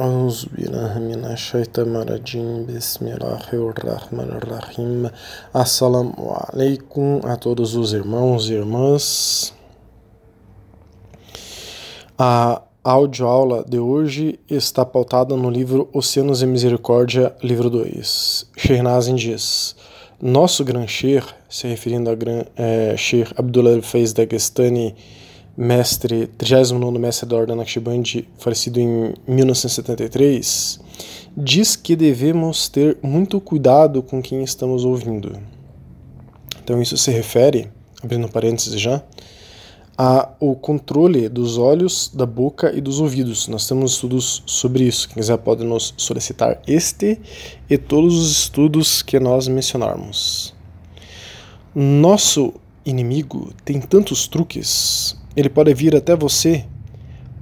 أعوذ بالله من الشيطان الرجيم بسم الله الرحمن الرحيم Assalamu alaikum a todos os irmãos e irmãs A audioaula de hoje está pautada no livro Oceanos e Misericórdia, livro 2 Shernazin diz Nosso Gran Sher, se referindo a Gran é, Sher Abdullah Faiz Dagestani mestre, 39 mestre da Ordem Naqshbandi, falecido em 1973, diz que devemos ter muito cuidado com quem estamos ouvindo. Então isso se refere, abrindo parênteses já, ao controle dos olhos, da boca e dos ouvidos. Nós temos estudos sobre isso. Quem quiser pode nos solicitar este e todos os estudos que nós mencionarmos. Nosso inimigo tem tantos truques ele pode vir até você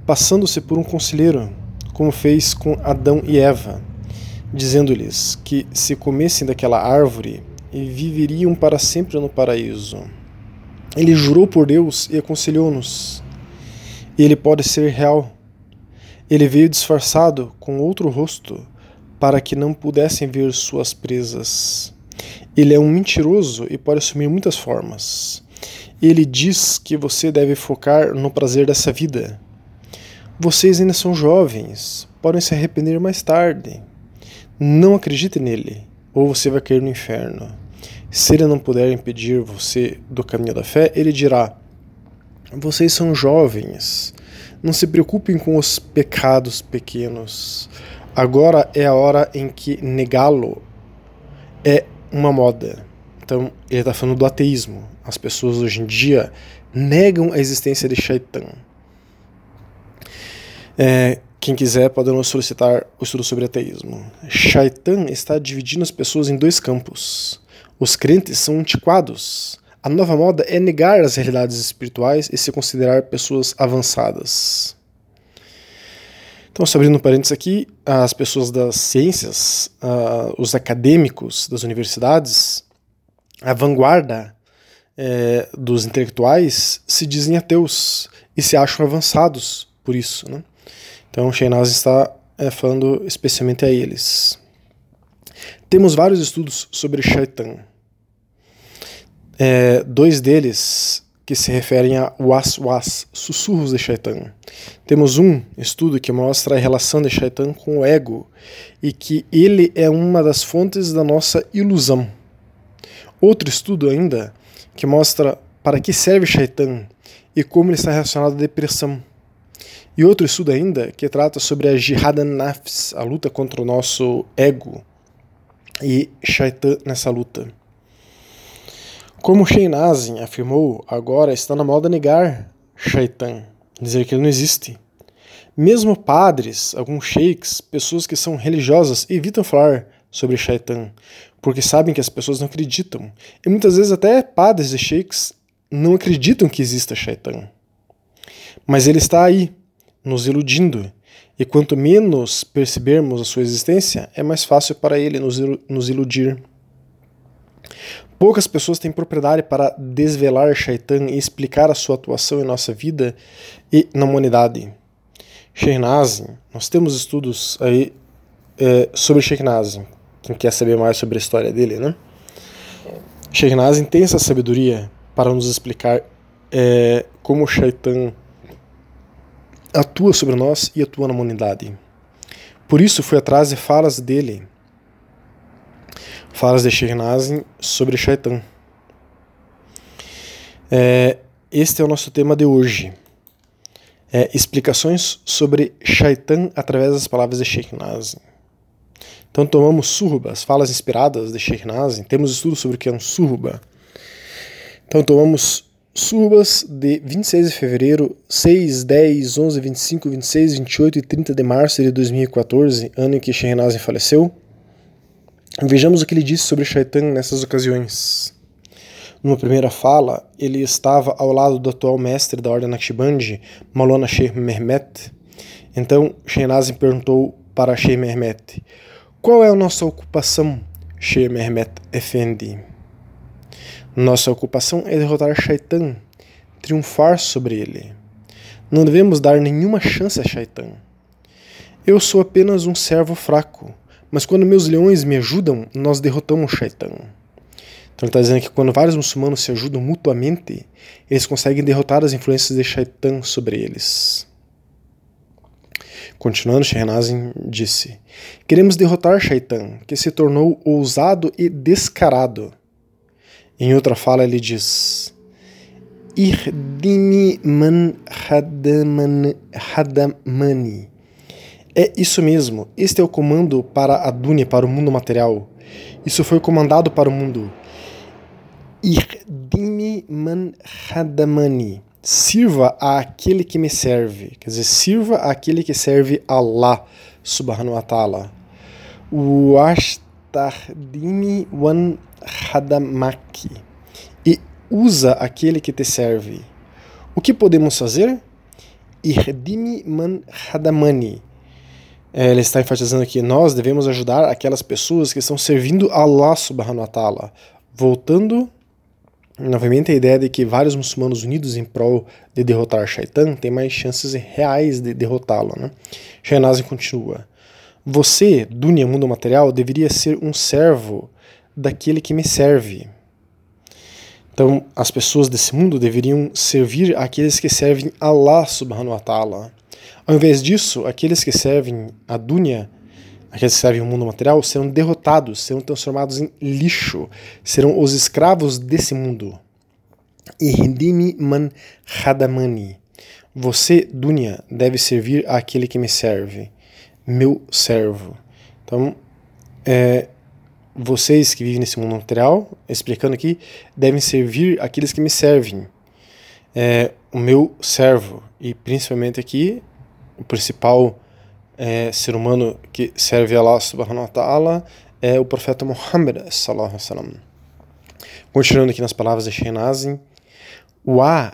passando-se por um conselheiro, como fez com Adão e Eva, dizendo-lhes que se comessem daquela árvore viveriam para sempre no paraíso. Ele jurou por Deus e aconselhou-nos. Ele pode ser real. Ele veio disfarçado com outro rosto para que não pudessem ver suas presas. Ele é um mentiroso e pode assumir muitas formas. Ele diz que você deve focar no prazer dessa vida. Vocês ainda são jovens, podem se arrepender mais tarde. Não acredite nele, ou você vai cair no inferno. Se ele não puder impedir você do caminho da fé, ele dirá: Vocês são jovens, não se preocupem com os pecados pequenos. Agora é a hora em que negá-lo é uma moda. Então, ele está falando do ateísmo. As pessoas hoje em dia negam a existência de Shaitan. É, quem quiser pode nos solicitar o estudo sobre ateísmo. Shaitan está dividindo as pessoas em dois campos. Os crentes são antiquados. A nova moda é negar as realidades espirituais e se considerar pessoas avançadas. Então, só abrindo um parênteses aqui, as pessoas das ciências, uh, os acadêmicos das universidades, a vanguarda é, dos intelectuais se dizem ateus e se acham avançados por isso. Né? Então, Sheinaz está é, falando especialmente a eles. Temos vários estudos sobre Shaitan. É, dois deles que se referem a was-was, sussurros de Shaitan. Temos um estudo que mostra a relação de Shaitan com o ego e que ele é uma das fontes da nossa ilusão. Outro estudo ainda que mostra para que serve Shaitan e como ele está relacionado à depressão. E outro estudo ainda que trata sobre a Jihad Nafs, a luta contra o nosso ego e Shaitan nessa luta. Como Sheinazin afirmou, agora está na moda negar Shaitan, dizer que ele não existe. Mesmo padres, alguns sheiks, pessoas que são religiosas evitam falar sobre Shaitan, porque sabem que as pessoas não acreditam. E muitas vezes até padres e sheiks não acreditam que exista Shaitan. Mas ele está aí, nos iludindo. E quanto menos percebermos a sua existência, é mais fácil para ele nos iludir. Poucas pessoas têm propriedade para desvelar Shaitan e explicar a sua atuação em nossa vida e na humanidade. Sheikh nós temos estudos aí é, sobre Sheikh quem quer saber mais sobre a história dele, né? Sheikh Nazim tem essa sabedoria para nos explicar é, como o Shaitan atua sobre nós e atua na humanidade. Por isso fui atrás de falas dele, falas de Sheikh Nazim sobre Shaitan. É, este é o nosso tema de hoje. É, explicações sobre Shaitan através das palavras de Sheikh Nazim. Então tomamos surubas, falas inspiradas de Sheikh Nazim, temos estudos sobre o que é um suruba. Então tomamos surubas de 26 de fevereiro, 6, 10, 11, 25, 26, 28 e 30 de março de 2014, ano em que Sheikh Nazim faleceu. Vejamos o que ele disse sobre Shaitan nessas ocasiões. Numa primeira fala, ele estava ao lado do atual mestre da Ordem Naqshbandi, Malona Sheikh Mehmet. Então, Sheikh Nazim perguntou para Sheikh Mehmet, qual é a nossa ocupação, Sheikh Mehmet Effendi? Nossa ocupação é derrotar Shaitan, triunfar sobre ele. Não devemos dar nenhuma chance a Shaitan. Eu sou apenas um servo fraco, mas quando meus leões me ajudam, nós derrotamos Shaitan. Então ele está dizendo que quando vários muçulmanos se ajudam mutuamente, eles conseguem derrotar as influências de Shaitan sobre eles. Continuando, Shehnazin disse: Queremos derrotar Shaitan, que se tornou ousado e descarado. Em outra fala, ele diz: Irdimi man hadamani. É isso mesmo, este é o comando para a Dunya, para o mundo material. Isso foi comandado para o mundo Irdimi man hadamani. Sirva àquele que me serve. Quer dizer, sirva àquele que serve Allah subhanahu wa ta'ala. Washtardimi wan hadamaki. E usa aquele que te serve. O que podemos fazer? Irdimi man hadamani. É, ele está enfatizando aqui, nós devemos ajudar aquelas pessoas que estão servindo Allah subhanahu wa ta'ala. Voltando Novamente, a ideia de que vários muçulmanos unidos em prol de derrotar Shaitan têm mais chances reais de derrotá-lo. Né? Shahnazin continua: Você, Dunya, mundo material, deveria ser um servo daquele que me serve. Então, as pessoas desse mundo deveriam servir aqueles que servem Allah subhanahu wa ta'ala. Ao invés disso, aqueles que servem a Dunya aqueles que servem o mundo material, serão derrotados, serão transformados em lixo, serão os escravos desse mundo. Ihdimi man hadamani. Você, Dunya, deve servir àquele que me serve, meu servo. Então, é, vocês que vivem nesse mundo material, explicando aqui, devem servir aqueles que me servem, é, o meu servo. E principalmente aqui, o principal é, ser humano que serve a Allah subhanahu wa ta'ala é o profeta Muhammad sallallahu alaihi wasallam. Continuando aqui nas palavras de Shenazin, wa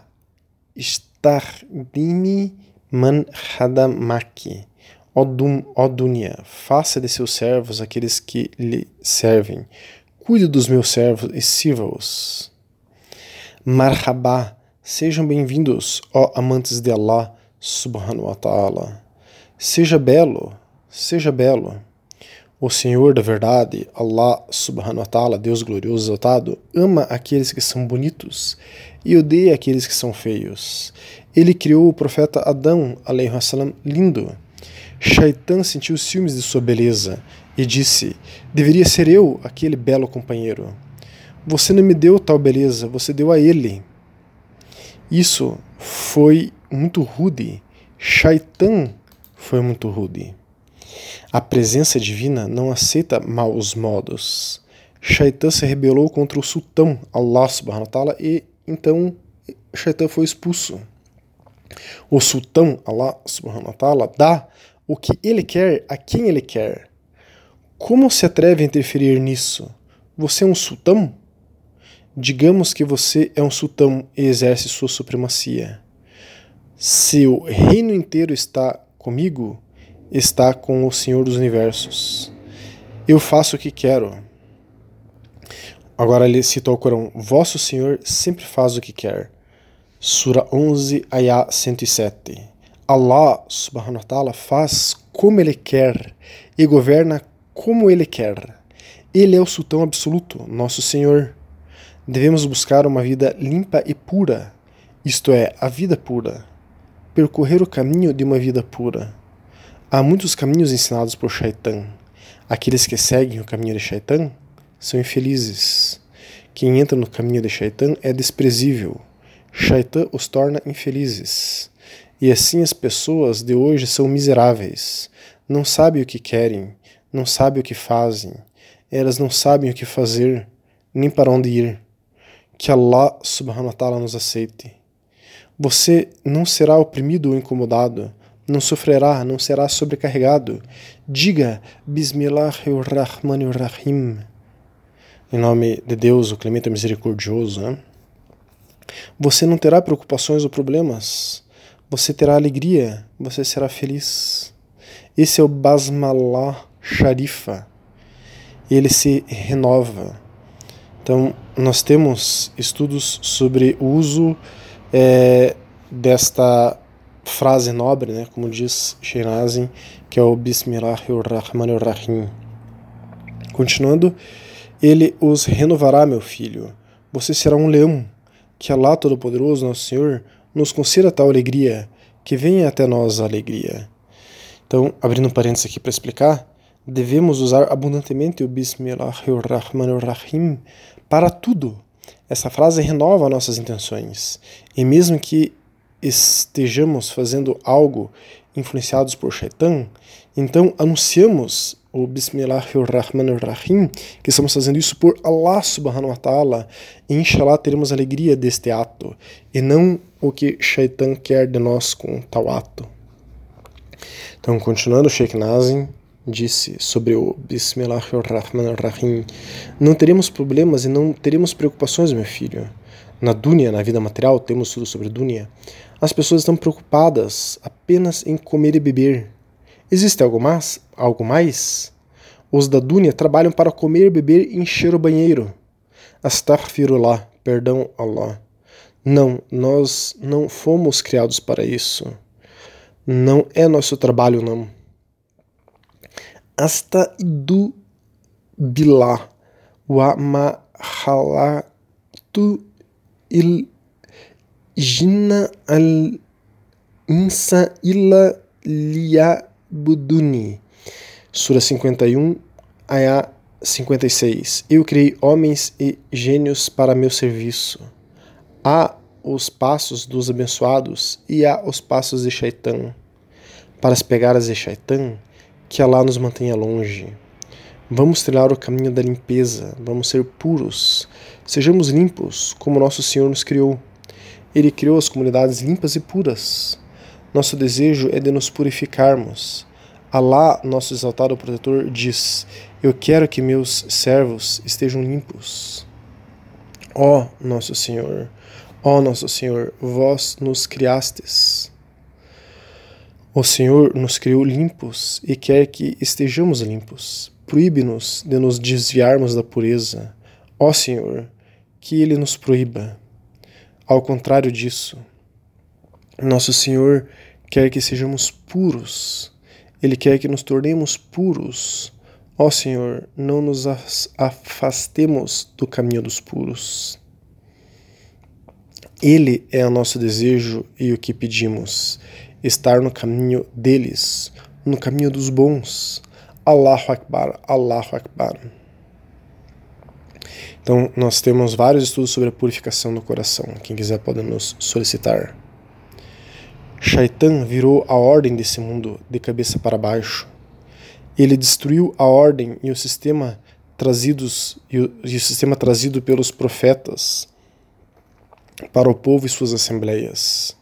istardimi man hadamaki. Ó, dum, ó dunya, faça de seus servos aqueles que lhe servem. Cuide dos meus servos e sirva-os. Marhaba, sejam bem-vindos, ó amantes de Allah subhanahu wa ta'ala. Seja belo, seja belo. O Senhor da verdade, Allah subhanahu wa ta'ala, Deus glorioso exaltado, ama aqueles que são bonitos e odeia aqueles que são feios. Ele criou o profeta Adão, salam, lindo. Shaitan sentiu ciúmes de sua beleza e disse: Deveria ser eu aquele belo companheiro. Você não me deu tal beleza, você deu a ele. Isso foi muito rude. Shaitan foi muito rude. A presença divina não aceita maus modos. Shaitan se rebelou contra o sultão Allah subhanahu wa ta'ala e então Shaitan foi expulso. O sultão Allah subhanahu wa ta'ala dá o que ele quer a quem ele quer. Como se atreve a interferir nisso? Você é um sultão? Digamos que você é um sultão e exerce sua supremacia. Seu reino inteiro está comigo está com o Senhor dos Universos. Eu faço o que quero. Agora ele cita o Corão: Vosso Senhor sempre faz o que quer. Sura 11, Ayah 107. Allah subhanahu wa ta'ala faz como ele quer e governa como ele quer. Ele é o sultão absoluto, nosso Senhor. Devemos buscar uma vida limpa e pura, isto é, a vida pura percorrer o caminho de uma vida pura. Há muitos caminhos ensinados por Shaitan. Aqueles que seguem o caminho de Shaitan são infelizes. Quem entra no caminho de Shaitan é desprezível. Shaitan os torna infelizes. E assim as pessoas de hoje são miseráveis. Não sabem o que querem, não sabem o que fazem. Elas não sabem o que fazer, nem para onde ir. Que Allah subhanahu wa ta'ala nos aceite. Você não será oprimido ou incomodado, não sofrerá, não será sobrecarregado. Diga Bismillahirrahmanirrahim. Em nome de Deus, o Clemente Misericordioso. Né? Você não terá preocupações ou problemas. Você terá alegria, você será feliz. Esse é o Basmallah Sharifa. Ele se renova. Então, nós temos estudos sobre o uso é, desta frase nobre, né, como diz Shinazin, que é o Bismillahirrahmanirrahim. Continuando, ele os renovará, meu filho. Você será um leão. Que Allah Todo-Poderoso, nosso Senhor, nos conceda tal alegria, que venha até nós a alegria. Então, abrindo um parênteses aqui para explicar, devemos usar abundantemente o Bismillahirrahmanirrahim para tudo. Essa frase renova nossas intenções. E mesmo que estejamos fazendo algo influenciados por Shaitan, então anunciamos o Bismillahirrahmanirrahim, que estamos fazendo isso por Allah subhanahu wa ta'ala, e inshallah teremos alegria deste ato, e não o que Shaitan quer de nós com tal ato. Então, continuando, Sheikh Nazim disse sobre o Bismillahirrahmanirrahim, não teremos problemas e não teremos preocupações, meu filho. Na dunya, na vida material, temos tudo sobre dunya. As pessoas estão preocupadas apenas em comer e beber. Existe algo mais? Algo mais? Os da dunya trabalham para comer, beber e encher o banheiro. Astaghfirullah, perdão Allah. Não, nós não fomos criados para isso. Não é nosso trabalho, não. Asta du billah wa ma halatu il jinna al insa illa liyabuduni. Sura 51, Ayah 56. Eu criei homens e gênios para meu serviço. Há os passos dos abençoados e há os passos de Shaitan. Para as pegadas de Shaitan, que Allah nos mantenha longe. Vamos trilhar o caminho da limpeza, vamos ser puros. Sejamos limpos, como nosso Senhor nos criou. Ele criou as comunidades limpas e puras. Nosso desejo é de nos purificarmos. Alá, nosso exaltado protetor, diz: Eu quero que meus servos estejam limpos. Ó nosso Senhor, ó nosso Senhor, vós nos criastes. O Senhor nos criou limpos e quer que estejamos limpos proíbe-nos de nos desviarmos da pureza. Ó Senhor, que Ele nos proíba. Ao contrário disso, nosso Senhor quer que sejamos puros. Ele quer que nos tornemos puros. Ó Senhor, não nos afastemos do caminho dos puros. Ele é o nosso desejo e o que pedimos: estar no caminho deles, no caminho dos bons, Allahu Akbar, Allahu Akbar. Então, nós temos vários estudos sobre a purificação do coração. Quem quiser pode nos solicitar. Shaitan virou a ordem desse mundo de cabeça para baixo. Ele destruiu a ordem e o sistema trazidos e o, e o sistema trazido pelos profetas para o povo e suas assembleias.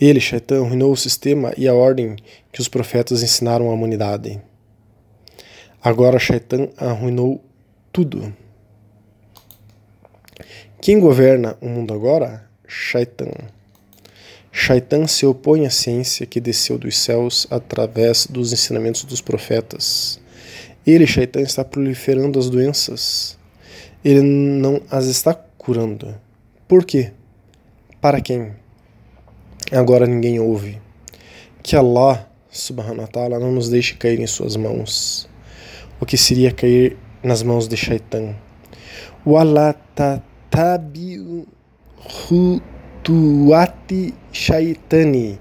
Ele, Shaitan, arruinou o sistema e a ordem que os profetas ensinaram à humanidade. Agora Shaitan arruinou tudo. Quem governa o mundo agora? Shaitan. Shaitan se opõe à ciência que desceu dos céus através dos ensinamentos dos profetas. Ele, Shaitan, está proliferando as doenças. Ele não as está curando. Por quê? Para quem? Agora ninguém ouve. Que Allah, subhanahu wa ta'ala, não nos deixe cair em suas mãos o que seria cair nas mãos de Shaitan. Hutuati shaitani.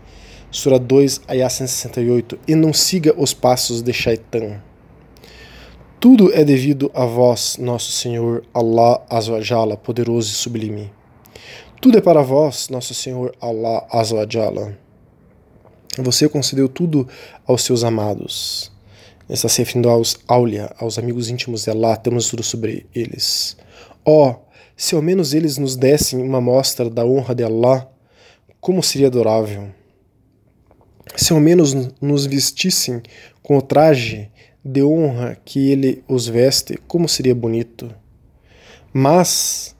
Sura 2, Ayah 168. E não siga os passos de Shaitan. Tudo é devido a vós, nosso Senhor Allah Azawajala, poderoso e sublime. Tudo é para vós, nosso Senhor Allah Azawajala. Você concedeu tudo aos seus amados está se referindo aos Aulia, aos amigos íntimos de Allah, temos tudo sobre eles. Ó, oh, se ao menos eles nos dessem uma mostra da honra de Allah, como seria adorável. Se ao menos nos vestissem com o traje de honra que ele os veste, como seria bonito. Mas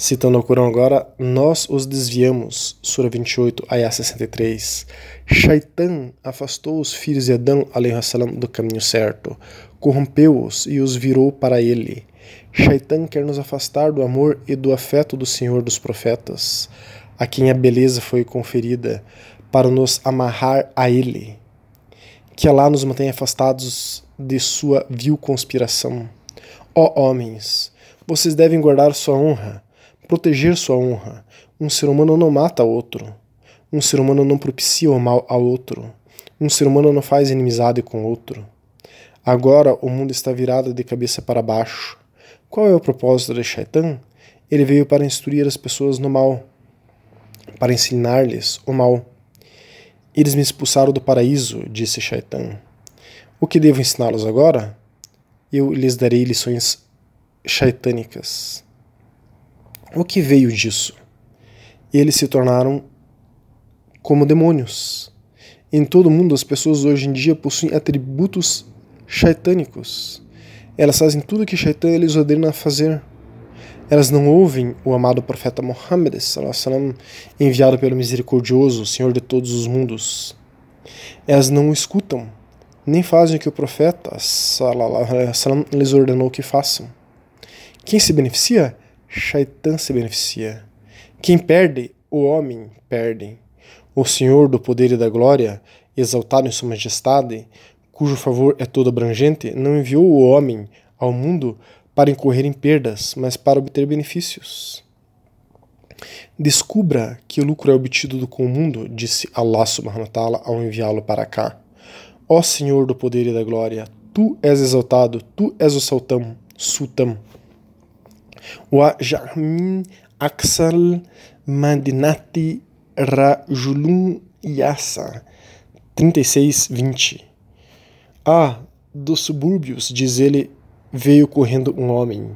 Citando o Corão agora, nós os desviamos, Sura 28, Ayah 63. Shaitan afastou os filhos de Adão salam, do caminho certo, corrompeu-os e os virou para ele. Shaitan quer nos afastar do amor e do afeto do Senhor dos profetas, a quem a beleza foi conferida, para nos amarrar a Ele. Que Allah nos mantenha afastados de sua vil conspiração. Ó homens, vocês devem guardar sua honra, proteger sua honra. Um ser humano não mata outro. Um ser humano não propicia o mal a outro. Um ser humano não faz inimizade com outro. Agora o mundo está virado de cabeça para baixo. Qual é o propósito de Shaitan? Ele veio para instruir as pessoas no mal, para ensinar-lhes o mal. Eles me expulsaram do paraíso, disse Shaitan. O que devo ensiná-los agora? Eu lhes darei lições shaitânicas. O que veio disso? Eles se tornaram como demônios. Em todo mundo, as pessoas hoje em dia possuem atributos shaitânicos. Elas fazem tudo o que Shaitan lhes ordena fazer. Elas não ouvem o amado profeta Muhammad, enviado pelo misericordioso, Senhor de todos os mundos. Elas não o escutam, nem fazem o que o profeta lhes ordenou que façam. Quem se beneficia? Shaitan se beneficia. Quem perde? O homem perde. O Senhor do poder e da glória, exaltado em sua majestade, cujo favor é todo abrangente, não enviou o homem ao mundo para incorrer em perdas, mas para obter benefícios. Descubra que o lucro é obtido com o mundo, disse Allah subhanahu wa ta'ala ao enviá-lo para cá. Ó Senhor do poder e da glória, tu és exaltado, tu és o sultão, sultão. Ja'min aksal madinati rajulun yasa. 36, 20 ah, dos subúrbios, diz ele, veio correndo um homem.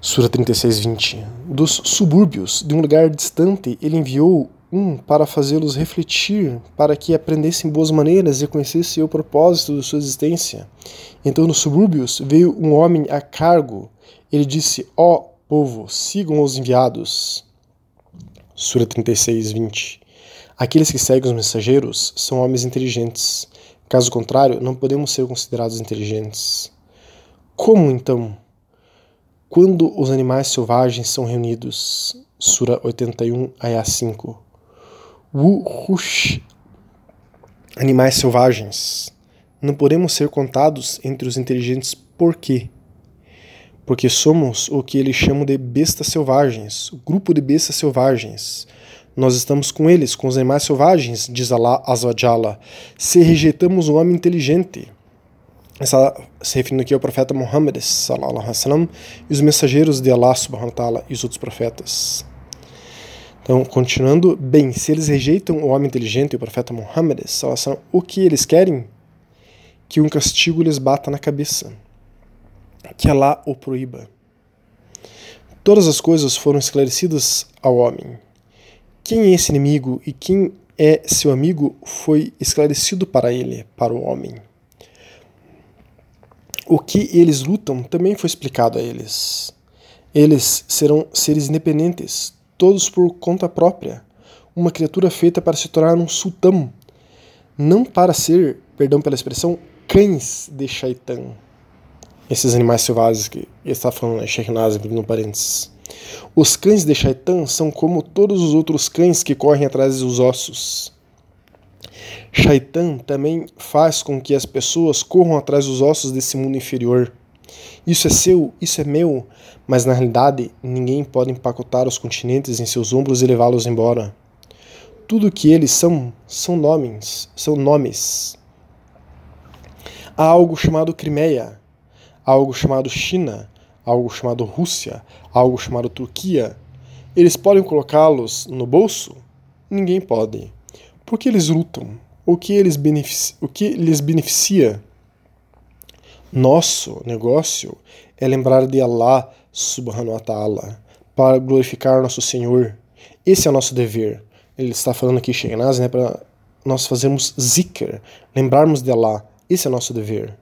Sura 36, 20. Dos subúrbios, de um lugar distante, ele enviou um para fazê-los refletir, para que aprendessem boas maneiras e conhecessem o propósito de sua existência. Então, nos subúrbios, veio um homem a cargo. Ele disse: Ó oh, povo, sigam os enviados. Sura 36, 20. Aqueles que seguem os mensageiros são homens inteligentes. Caso contrário, não podemos ser considerados inteligentes. Como então? Quando os animais selvagens são reunidos, Sura 81, Ayah 5. Wuhush, animais selvagens. Não podemos ser contados entre os inteligentes por quê? Porque somos o que eles chamam de bestas selvagens, o grupo de bestas selvagens nós estamos com eles, com os animais selvagens, diz Allah Azawajala, se rejeitamos o homem inteligente. Está se referindo aqui ao profeta Muhammad sallam, e os mensageiros de Allah subhanahu wa ta'ala e os outros profetas. Então, continuando, bem, se eles rejeitam o homem inteligente e o profeta Muhammad sallam, o que eles querem? Que um castigo lhes bata na cabeça. Que Allah o proíba. Todas as coisas foram esclarecidas ao homem quem é esse inimigo e quem é seu amigo foi esclarecido para ele, para o homem. O que eles lutam também foi explicado a eles. Eles serão seres independentes, todos por conta própria, uma criatura feita para se tornar um sultão, não para ser, perdão pela expressão, cães de Shaitan. Esses animais selvagens que está falando, né, Sheikh Nazim, no parênteses. Os cães de Shaitan são como todos os outros cães que correm atrás dos ossos. Shaitan também faz com que as pessoas corram atrás dos ossos desse mundo inferior. Isso é seu, isso é meu, mas na realidade ninguém pode empacotar os continentes em seus ombros e levá-los embora. Tudo que eles são são nomes, são nomes. Há algo chamado Crimeia, algo chamado China, algo chamado Rússia, algo chamado Turquia, eles podem colocá-los no bolso? Ninguém pode. Por que eles lutam? O que, eles o que lhes beneficia? Nosso negócio é lembrar de Allah subhanahu wa ta'ala para glorificar nosso Senhor. Esse é o nosso dever. Ele está falando aqui, Sheikhnaz, né, para nós fazermos zikr, lembrarmos de Allah. Esse é o nosso dever.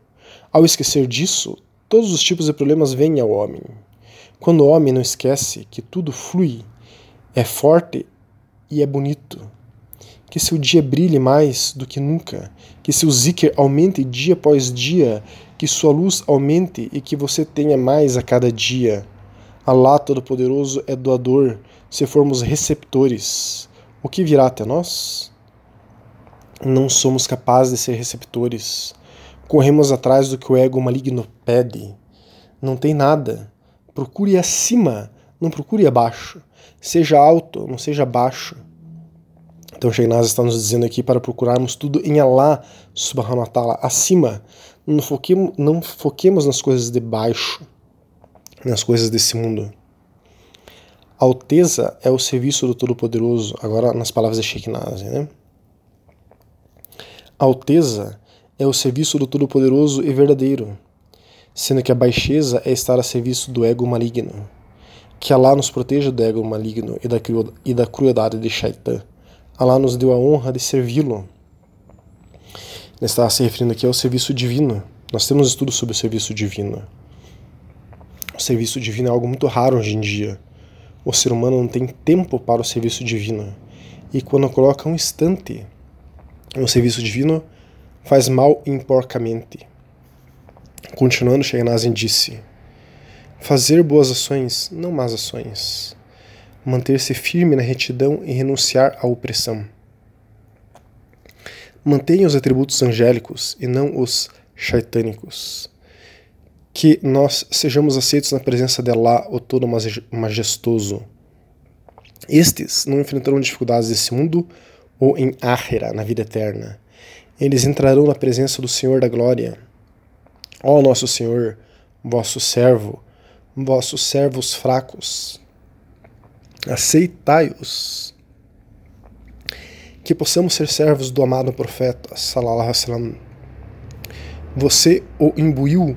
Ao esquecer disso, Todos os tipos de problemas vêm ao homem. Quando o homem não esquece que tudo flui, é forte e é bonito, que seu dia brilhe mais do que nunca, que seu zikr aumente dia após dia, que sua luz aumente e que você tenha mais a cada dia. Allah Todo-Poderoso é doador se formos receptores. o que virá até nós? Não somos capazes de ser receptores. Corremos atrás do que o ego maligno pede. Não tem nada. Procure acima, não procure abaixo. Seja alto, não seja baixo. Então Shainaz está nos dizendo aqui para procurarmos tudo em Allah subhanahu wa ta'ala, acima. Não foquemos, não foquemos nas coisas de baixo, nas coisas desse mundo. Alteza é o serviço do Todo-Poderoso, agora nas palavras de Sheikh Nazi, né? Alteza é o serviço do Todo-Poderoso e verdadeiro, sendo que a baixeza é estar a serviço do ego maligno. Que Allah nos proteja do ego maligno e da crueldade de Shaitan. Allah nos deu a honra de servi-lo. Ele está se referindo aqui ao serviço divino. Nós temos estudos sobre o serviço divino. O serviço divino é algo muito raro hoje em dia. O ser humano não tem tempo para o serviço divino. E quando coloca um instante no serviço divino, faz mal imporcamente. Continuando, Sheikh disse: Fazer boas ações, não más ações manter-se firme na retidão e renunciar à opressão. Mantenha os atributos angélicos e não os shaitânicos. Que nós sejamos aceitos na presença de Allah, o Todo Majestoso. Estes não enfrentarão dificuldades desse mundo ou em Áhera, na vida eterna. Eles entrarão na presença do Senhor da Glória. Ó nosso Senhor, vosso servo, vossos servos fracos, aceitai-os. Que possamos ser servos do amado profeta, salallahu alaihi. Você o imbuiu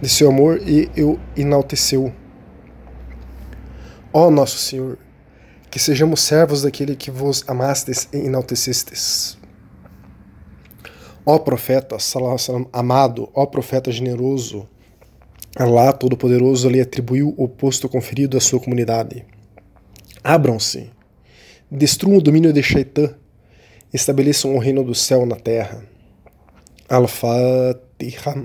de seu amor e o enalteceu. Ó nosso Senhor, que sejamos servos daquele que vos amastes e enaltecestes. Ó profeta, wasallam, amado, ó profeta generoso, Allah Todo-Poderoso lhe atribuiu o posto conferido à sua comunidade. Abram-se, destruam o domínio de Shaitan, estabeleçam o reino do céu na terra. Al-Fatiha.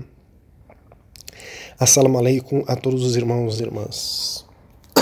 Assalamu alaikum a todos os irmãos e irmãs.